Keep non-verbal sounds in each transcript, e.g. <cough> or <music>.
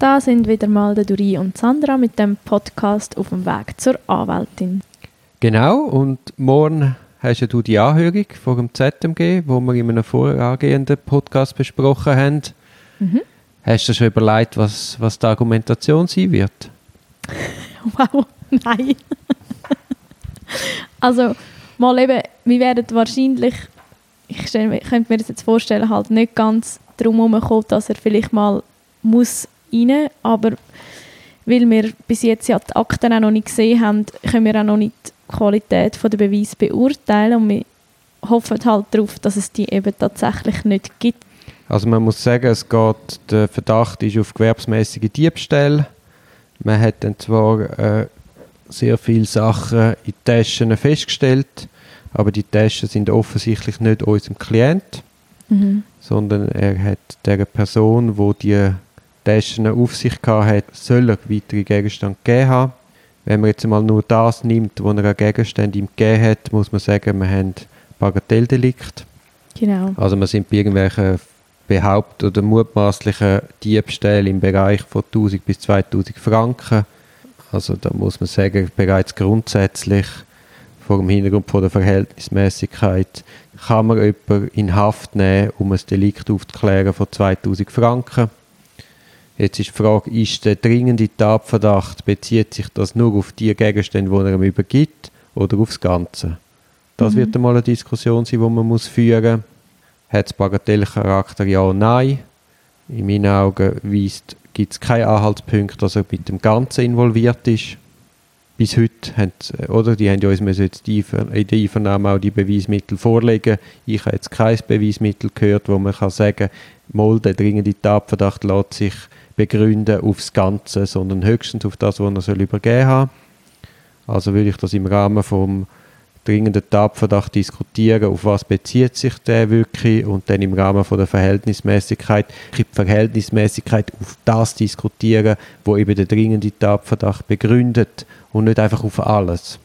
Da sind wieder mal der Duri und Sandra mit dem Podcast auf dem Weg zur Anwältin. Genau, und morgen hast ja du die Anhörung vor dem ZMG, wo wir in einem vorangehenden Podcast besprochen haben. Mhm. Hast du schon überlegt, was, was die Argumentation sein wird? <laughs> Wow, nein. <laughs> also, mal eben, wir werden wahrscheinlich, ich stell, ich könnte mir das jetzt vorstellen, halt nicht ganz darum herumkommen, dass er vielleicht mal muss rein, aber weil wir bis jetzt ja die Akten auch noch nicht gesehen haben, können wir auch noch nicht die Qualität der Beweise beurteilen und wir hoffen halt darauf, dass es die eben tatsächlich nicht gibt. Also man muss sagen, es geht, der Verdacht ist auf gewerbsmäßige Diebstähle. Man hat dann zwar äh, sehr viele Sachen in Taschen festgestellt, aber die Taschen sind offensichtlich nicht unserem Klient, Mhm. sondern er hat der Person, wo die Taschen auf sich hat, soll er weitere Gegenstände gegeben haben. Wenn man jetzt mal nur das nimmt, was er an Gegenständen ihm gegeben hat, muss man sagen, wir haben Bagatelldelikt. Genau. Also wir sind bei irgendwelchen behaupt- oder mutmaßlichen Diebstählen im Bereich von 1000 bis 2000 Franken. Also da muss man sagen, bereits grundsätzlich vor dem Hintergrund von der Verhältnismäßigkeit kann man jemanden in Haft nehmen, um ein Delikt aufzuklären von 2000 Franken. Jetzt ist die Frage, ist der dringende Tatverdacht, bezieht sich das nur auf die Gegenstände, die er ihm übergibt, oder aufs Ganze? Das Mhm. wird einmal eine Diskussion sein, die man muss führen muss. Hat es Bagatellcharakter? Ja oder nein? In meinen Augen gibt es keinen Anhaltspunkt, dass er mit dem Ganzen involviert ist. Bis heute haben sie- oder die haben ja uns müssen jetzt die in der Einvernahme auch die Beweismittel vorlegen. Ich habe jetzt kein Beweismittel gehört, wo man kann sagen, mal der dringende Tatverdacht lässt sich begründen aufs Ganze, sondern höchstens auf das, was er soll übergeben haben. Also würde ich das im Rahmen vom dringenden Tatverdacht diskutieren, auf was bezieht sich der wirklich und dann im Rahmen von der Verhältnismäßigkeit die Verhältnismäßigkeit auf das diskutieren, wo eben der dringende Tatverdacht begründet und nicht einfach auf alles.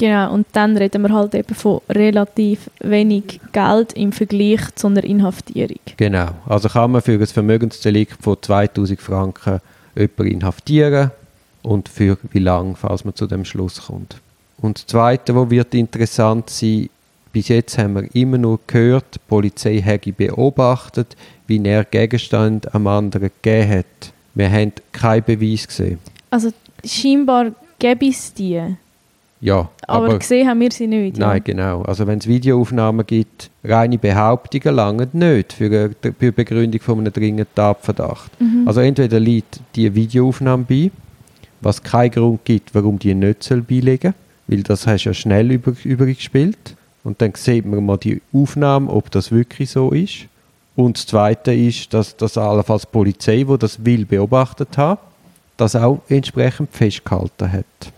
Genau, und dann reden wir halt eben von relativ wenig Geld im Vergleich zu einer Inhaftierung. Genau. Also kann man für ein Vermögensdelikt von 2000 Franken jemanden inhaftieren und für wie lange, falls man zu dem Schluss kommt. Und das Zweite, was wird interessant sein, bis jetzt haben wir immer nur gehört, die Polizei hätte beobachtet, wie er Gegenstand am anderen gegeben hat. Wir haben keinen Beweis gesehen. Also scheinbar gäbe es die, Ja, aber, aber, gesehen haben wir sie nicht. ja. nein, genau. Also wenn es Videoaufnahmen gibt, reine Behauptungen langen nicht für eine für Begründung von einem dringenden Tatverdacht. Mhm. Also entweder liegt die Videoaufnahme bei, was keinen Grund gibt, warum die nicht beilegen soll, weil das hast du ja schnell über, übergespielt. Und dann sieht man mal die Aufnahme, ob das wirklich so ist. Und das Zweite ist, dass das allenfalls die Polizei, die das will beobachtet hat, das auch entsprechend festgehalten hat.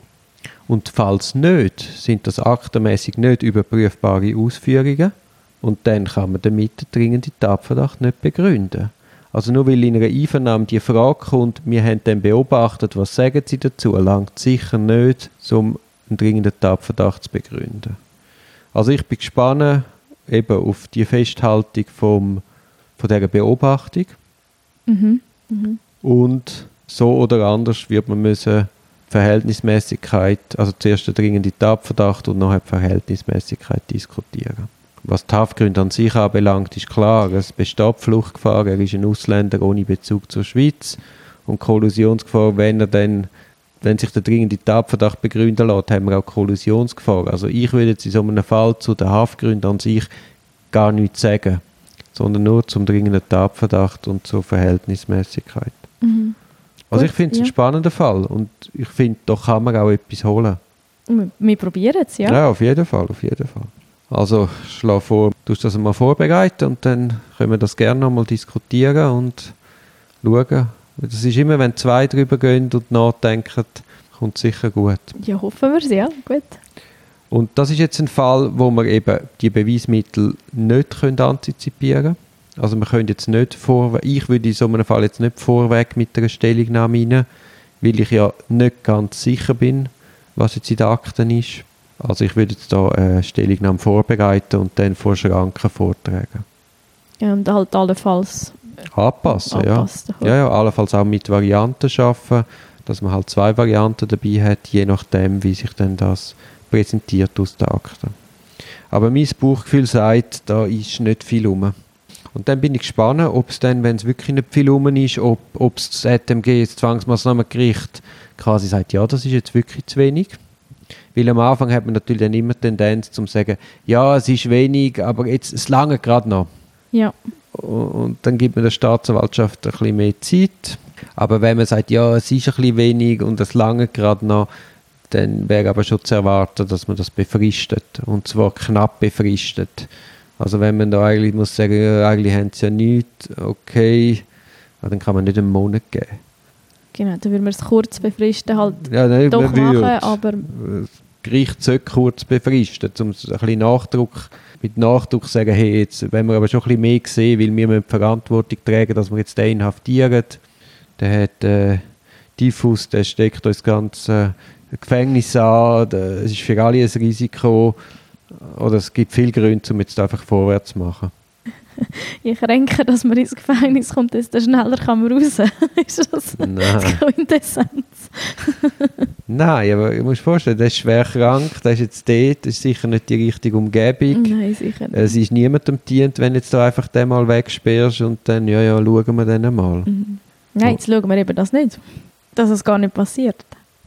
Und falls nicht, sind das aktenmäßig nicht überprüfbare Ausführungen und dann kann man damit den dringenden Tatverdacht nicht begründen. Also nur weil in einer Einvernahme die Frage kommt, wir haben dann beobachtet, was sagen Sie dazu, langt sicher nicht, um einen dringenden Tatverdacht zu begründen. Also ich bin gespannt eben auf die Festhaltung vom, von dieser Beobachtung Mhm. Mhm. und so oder anders wird man müssen Verhältnismäßigkeit, also zuerst der dringende Tatverdacht und nachher die Verhältnismäßigkeit diskutieren. Was die Haftgründe an sich anbelangt, ist klar, es besteht Fluchtgefahr, er ist ein Ausländer ohne Bezug zur Schweiz und Kollusionsgefahr, wenn er dann, wenn sich der dringende Tatverdacht begründen lässt, haben wir auch Kollusionsgefahr. Also ich würde jetzt in so einem Fall zu den Haftgründen an sich gar nichts sagen, sondern nur zum dringenden Tatverdacht und zur Verhältnismäßigkeit. Mhm. Also Gut, ich finde es ja. ein spannender Fall und ich finde, da kann man auch etwas holen. Wir, wir probieren es, ja. Ja. auf jeden Fall, auf jeden Fall. Also schlage vor, du das mal vorbereiten und dann können wir das gerne nochmal diskutieren und schauen. Das ist immer, wenn zwei drüber gehen und nachdenken, kommt es sicher gut. Ja, hoffen wir es, ja. Gut. Und das ist jetzt ein Fall, wo wir eben die Beweismittel nicht können antizipieren können. Also wir können jetzt nicht vorweg, ich würde in so einem Fall jetzt nicht vorweg mit einer Stellungnahme rein, weil ich ja nicht ganz sicher bin, was jetzt in den Akten ist. Also ich würde jetzt da eine Stellungnahme vorbereiten und dann vor Schranken vortragen. Ja, und halt allenfalls anpassen. Ja. ja, ja, allenfalls auch mit Varianten schaffen, dass man halt zwei Varianten dabei hat, je nachdem, wie sich dann das präsentiert aus der Akte. Aber mein Bauchgefühl sagt, da ist nicht viel rum. Und dann bin ich gespannt, ob es dann, wenn es wirklich nicht viel rum ist, ob, ob das ZMG, das Zwangsmaßnahmengericht, quasi sagt, ja, das ist jetzt wirklich zu wenig. Weil am Anfang hat man natürlich dann immer die Tendenz zu sagen, ja, es ist wenig, aber jetzt, es lange gerade noch. Ja. Und dann gibt man der Staatsanwaltschaft ein bisschen mehr Zeit. Aber wenn man sagt, ja, es ist ein bisschen wenig und es lange gerade noch, dann wäre aber schon zu erwarten, dass man das befristet. Und zwar knapp befristet. Also wenn man da eigentlich muss sagen, ja, eigentlich haben sie ja nichts, okay, dann kann man nicht einen Monat geben. Genau, dann würde man es kurz befristen halt Ja, nein, doch machen, aber Das Gericht sollte kurz befristen, um ein bisschen Nachdruck, mit Nachdruck sagen, hey, jetzt, wenn wir aber schon ein bisschen mehr sehen, weil wir müssen die Verantwortung tragen, dass wir jetzt den inhaftieren, der hat äh, Typhus, der steckt uns ganz äh, Gefängnis an, es ist für alle ein Risiko, oder es gibt viele Gründe, um jetzt einfach vorwärts zu machen. <laughs> je kränker, dass man ins Gefängnis kommt, desto schneller kann man raus. <laughs> ist das Nein. die Quintessenz? <laughs> Nein, aber ich muss vorstellen, der ist schwer krank, der ist jetzt dort, das ist sicher nicht die richtige Umgebung. Nein, sicher nicht. Es ist niemandem dient, wenn jetzt da einfach den mal wegsperrst und dann, ja, ja, schauen wir den mal. Mhm. Nein, jetzt schauen wir eben das nicht. Dass es gar nicht passiert.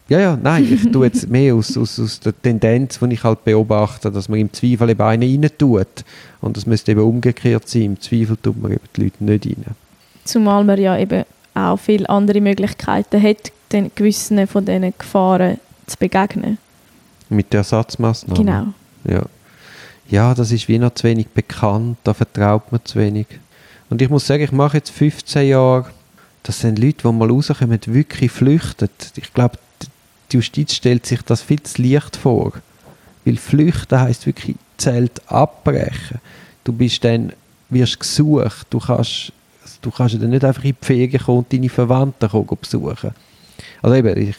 Ja, ja, nein, ich tue jetzt mehr aus, aus, aus der Tendenz, die ich halt beobachte, dass man im Zweifel eben einen rein tut. Und das müsste eben umgekehrt sein. Im Zweifel tut man eben die Leute nicht rein. Zumal man ja eben auch viele andere Möglichkeiten hat, den gewissen von diesen Gefahren zu begegnen. Mit der Ersatzmaßnahme. Genau. Ja. ja, das ist wie noch zu wenig bekannt, da vertraut man zu wenig. Und ich muss sagen, ich mache jetzt 15 Jahre, das sind Leute, die mal rauskommen, wirklich flüchten. Ich glaube, die Justiz stellt sich das viel zu leicht vor. Weil flüchten heisst wirklich Zelt abbrechen. Du bist dann, wirst gesucht, du kannst, du kannst dann nicht einfach in die Ferien kommen und deine Verwandten kommen besuchen. Also eben, ich,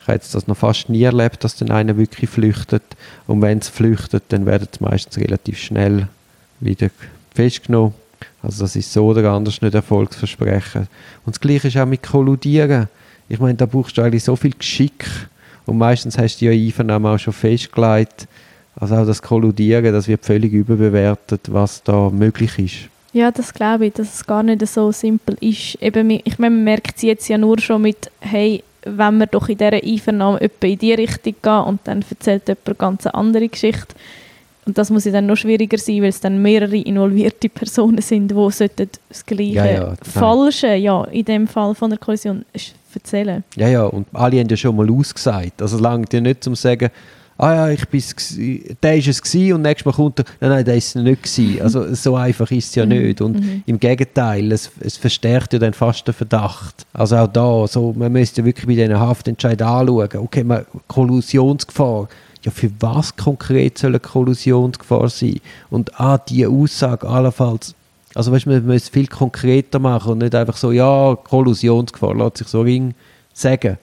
ich habe das noch fast nie erlebt, dass dann einer wirklich flüchtet. Und wenn sie flüchtet, dann werden sie meistens relativ schnell wieder festgenommen. Also das ist so oder anders nicht Erfolgsversprechen. Und das Gleiche ist auch mit Kolludieren. Ich meine, da brauchst du eigentlich so viel Geschick. Und meistens hast du ja Einvernahmen auch schon festgelegt. Also auch das Kolludieren, das wird völlig überbewertet, was da möglich ist. Ja, das glaube ich, dass es gar nicht so simpel ist. Eben, ich meine, man merkt es jetzt ja nur schon mit, hey, wenn wir doch in dieser Einvernahme etwa in die Richtung gehen und dann erzählt jemand eine ganz andere Geschichte. Und das muss ja dann noch schwieriger sein, weil es dann mehrere involvierte <laughs> Personen sind, die sollten das Gleiche Ja, ja. Falsche, ja, in dem Fall von der Kollision, erzählen. Ja, ja, und alle haben ja schon mal ausgesagt. Also es langt ja nicht zum sagen, ah ja, ich bin's der ist es gsi und nächstes Mal kommt er, nein, nein, der ist es nicht gsi. Also so einfach ist es ja Mhm, nicht. Und mhm. im Gegenteil, es, es verstärkt ja dann fast den Verdacht. Also auch da, so, man müsste ja wirklich bei diesen Haftentscheid anschauen, okay, man, Kollusionsgefahr, ja, für was konkret soll eine Kollusionsgefahr sein? Und ah, die Aussage allenfalls, also weißt, du, man muss viel konkreter machen und nicht einfach so, ja, Kollusionsgefahr, lässt sich so ring sagen.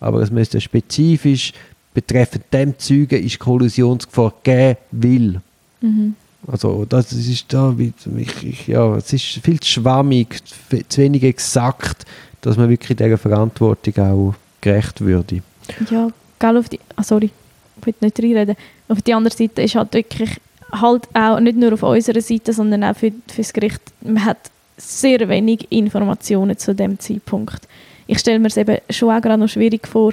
Aber es müsste spezifisch betreffend dem Zeugen ist Kollusionsgefahr geben will. Mhm. Also das ist da, ich, ja, es ist viel zu schwammig, zu wenig exakt, dass man wirklich dieser Verantwortung auch gerecht würde. Ja, gell, auf die, ah, sorry, ich will nicht reinreden. Auf die andere Seite ist halt wirklich, halt auch nicht nur auf unserer Seite, sondern auch für, für das Gericht, man hat sehr wenig Informationen zu dem Zeitpunkt. Ich stelle mir es eben schon auch gerade noch schwierig vor,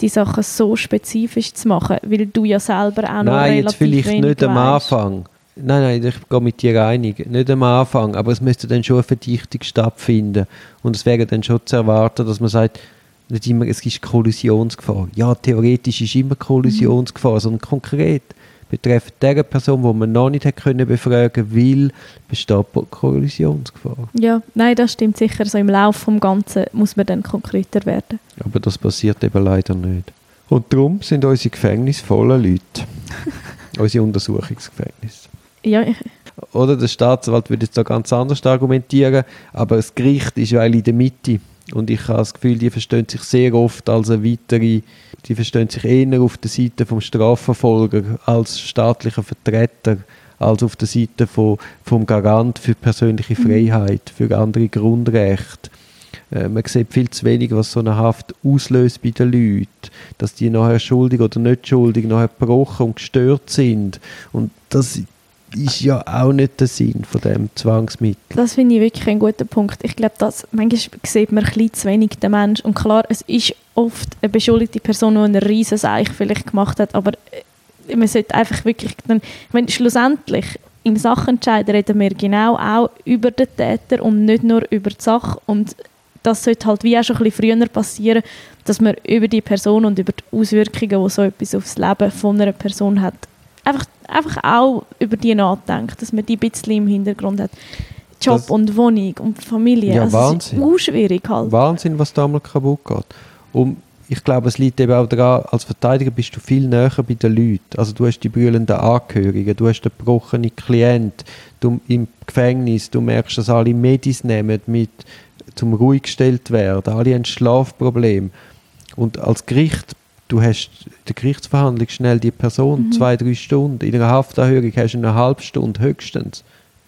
die Sachen so spezifisch zu machen, weil du ja selber auch noch Nein, relativ jetzt vielleicht wenig nicht am weisst. Anfang. Nein, nein, ich gehe mit dir einig. Nicht am Anfang, aber es müsste dann schon eine Verdichtung stattfinden. Und es wäre dann schon zu erwarten, dass man sagt, nicht immer, es ist Kollisionsgefahr. Ja, theoretisch ist immer Kollisionsgefahr, sondern konkret betreffend der Person, die man noch nicht können befragen will, besteht Kollisionsgefahr. Ja, nein, das stimmt sicher. So im Laufe des Ganzen muss man dann konkreter werden. Aber das passiert eben leider nicht. Und darum sind unsere Gefängnisse voller Leute. <laughs> unsere Untersuchungsgefängnisse. Ja, Oder der Staatsanwalt würde jetzt da ganz anders argumentieren, aber das Gericht ist ja in der Mitte. Und ich habe das Gefühl, die verstehen sich sehr oft als eine weitere, die verstehen sich eher auf der Seite vom Strafverfolger als staatlicher Vertreter, als auf der Seite von, vom Garant für persönliche Mhm. Freiheit, für andere Grundrechte. Äh, man sieht viel zu wenig, was so eine Haft auslöst bei den Leuten. Dass die nachher schuldig oder nicht schuldig, nachher gebrochen und gestört sind. Und das ist ja auch nicht der Sinn von dem Zwangsmittel. Das finde ich wirklich ein guter Punkt. Ich glaube, dass manchmal sieht man ein bisschen zu wenig den Mensch. Und klar, es ist oft eine beschuldigte Person, die einen riesen Seich vielleicht gemacht hat, aber äh, man sollte einfach wirklich dann, ich schlussendlich im Sachentscheid reden wir genau auch über den Täter und nicht nur über die Sache und das sollte halt wie auch schon ein bisschen früher passieren, dass man über die Person und über die Auswirkungen, die so etwas aufs Leben von einer Person hat, einfach, einfach auch über die nachdenkt, dass man die ein bisschen im Hintergrund hat. Job Das- und Wohnung und Familie. Ja, also es ist Wahnsinn. schwierig halt. Wahnsinn, was da mal kaputt geht. Und ich glaube, es liegt eben auch daran, als Verteidiger bist du viel näher bei den Leuten. Also du hast die brüllenden Angehörigen, du hast den gebrochenen Klient, du im Gefängnis, du merkst, dass alle Medis nehmen, mit, zum ruhig gestellt werden, alle haben Schlafproblem. Und als Gericht, du hast in der Gerichtsverhandlung schnell die Person, zwei, drei Stunden, in einer Haftanhörung hast du eine halbe Stunde höchstens.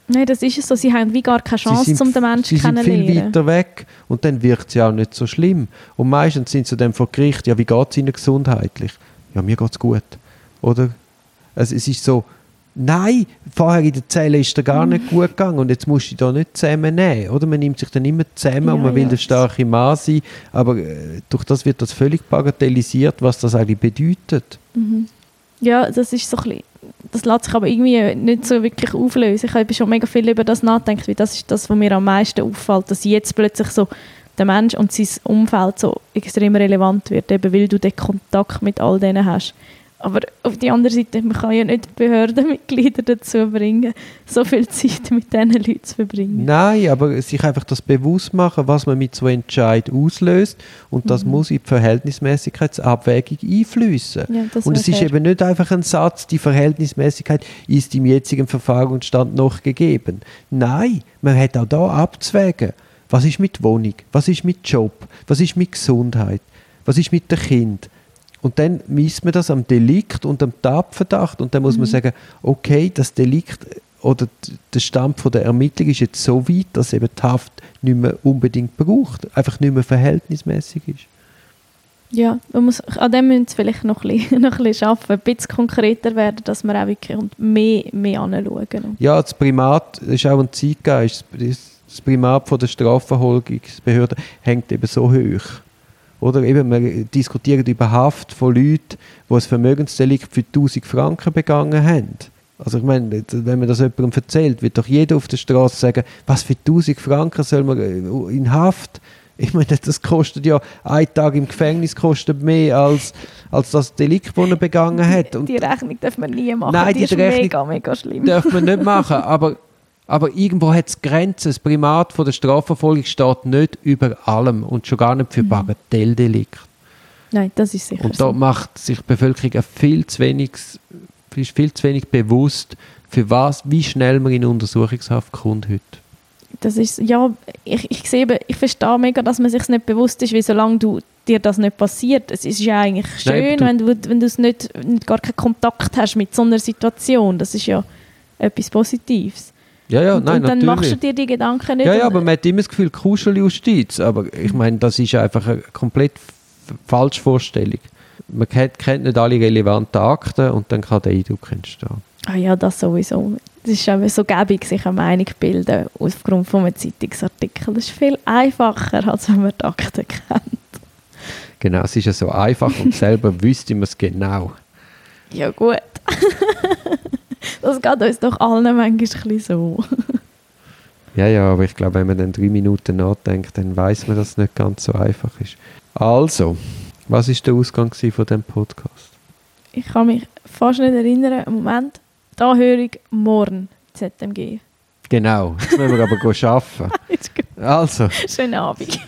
Nein, das ist es so. Sie haben wie gar keine Chance, sind- um den Menschen Sie sind viel kennenzulernen. weiter weg und dann wirkt sie auch nicht so schlimm. Und meistens sind sie dann vor Gericht, ja, wie geht es ihnen gesundheitlich? Ja, mir geht es gut. Oder? Also es ist so, nein, vorher in der Zelle ist dir gar Mhm. nicht gut gegangen und jetzt musst du dich da nicht zusammennehmen. Oder? Man nimmt sich dann immer zusammen Ja, und man will ja. der starke Mann sein, aber äh, durch das wird das völlig bagatellisiert, was das eigentlich bedeutet. Ja, das ist so ein bisschen, das lässt sich aber irgendwie nicht so wirklich auflösen. Ich habe schon mega viel über das nachgedacht, weil das ist das, was mir am meisten auffällt, dass jetzt plötzlich so der Mensch und sein Umfeld so extrem relevant wird, eben weil du den Kontakt mit all denen hast. Aber auf die andere Seite, man kann ja nicht Behördenmitglieder dazu bringen, so viel Zeit mit diesen Leuten zu verbringen. Nein, aber sich einfach das bewusst machen, was man mit so einem Entscheid auslöst und das Mhm. muss in die Verhältnismäßigkeitsabwägung einfließen. Ja, und es ist eben nicht einfach ein Satz, die Verhältnismäßigkeit ist im jetzigen Verfahrensstand noch gegeben. Nein, man hat auch da abzuwägen. Was ist mit Wohnung? Was ist mit Job? Was ist mit Gesundheit? Was ist mit dem Kind? Und dann misst man das am Delikt und am Tatverdacht und dann muss man sagen, okay, das Delikt oder der Stand von der Ermittlung ist jetzt so weit, dass eben die Haft nicht mehr unbedingt braucht, einfach nicht mehr verhältnismäßig ist. Ja, man muss, an dem müssen wir vielleicht noch ein bisschen, <laughs> noch ein bisschen arbeiten, ein bisschen konkreter werden, dass wir auch wirklich mehr, mehr anschauen. Ja, das Primat ist auch ein Zeitgeist. Das das Primat von der Strafverfolgungsbehörde hängt eben so hoch. Oder eben, wir diskutieren über Haft von Leuten, die ein Vermögensdelikt für 1000 Franken begangen haben. Also ich meine, wenn man das jemandem erzählt, wird doch jeder auf der Straße sagen, was für 1000 Franken soll man äh, in Haft? Ich meine, das kostet ja, ein Tag im Gefängnis kostet mehr als, als das Delikt, das er begangen hat. Und Die Rechnung darf man nie machen, Nein, die, die ist Rechnung mega, mega schlimm. darf man nicht machen, aber, aber irgendwo hat es Grenzen. Das Primat von der Strafverfolgung steht nicht über allem und schon gar nicht für Bagatelldelikt. Nein, das ist sicher Und da so. macht sich die Bevölkerung viel zu wenig, ist viel zu wenig bewusst, für was, wie schnell man in Untersuchungshaft kommt heute. Das ist, ja, ich, ich sehe, ich verstehe mega, dass man sich nicht bewusst ist, weil solange du, dir das nicht passiert, es ist ja eigentlich schön, Nein, du- wenn du, wenn du nicht, gar keinen Kontakt hast mit so einer Situation. Das ist ja etwas Positives. Ja, ja, und, nein, und dann natürlich. machst du dir die Gedanken nicht. Ja, ja, aber man hat immer das Gefühl, Kuscheljustiz. Aber ich meine, das ist einfach eine komplett falsche Vorstellung. Man kennt, kennt nicht alle relevanten Akten und dann kann der Eindruck entstehen. Ah ja, das sowieso. Es ist eben so gäbig, sich eine Meinung zu bilden aufgrund von einem Zeitungsartikel. Das ist viel einfacher, als wenn man die Akten kennt. Genau, es ist ja so einfach und <laughs> selber wüsste man es genau. Ja gut. <laughs> das geht uns doch allen manchmal ein bisschen so. Ja, ja, aber ich glaube, wenn man dann drei Minuten nachdenkt, dann weiß man, dass es nicht ganz so einfach ist. Also, was ist der Ausgang von dem Podcast? Ich kann mich fast nicht erinnern. Moment. Die Anhörung morgen ZMG. Genau, jetzt müssen wir aber <laughs> arbeiten. Also, Schönen Abend.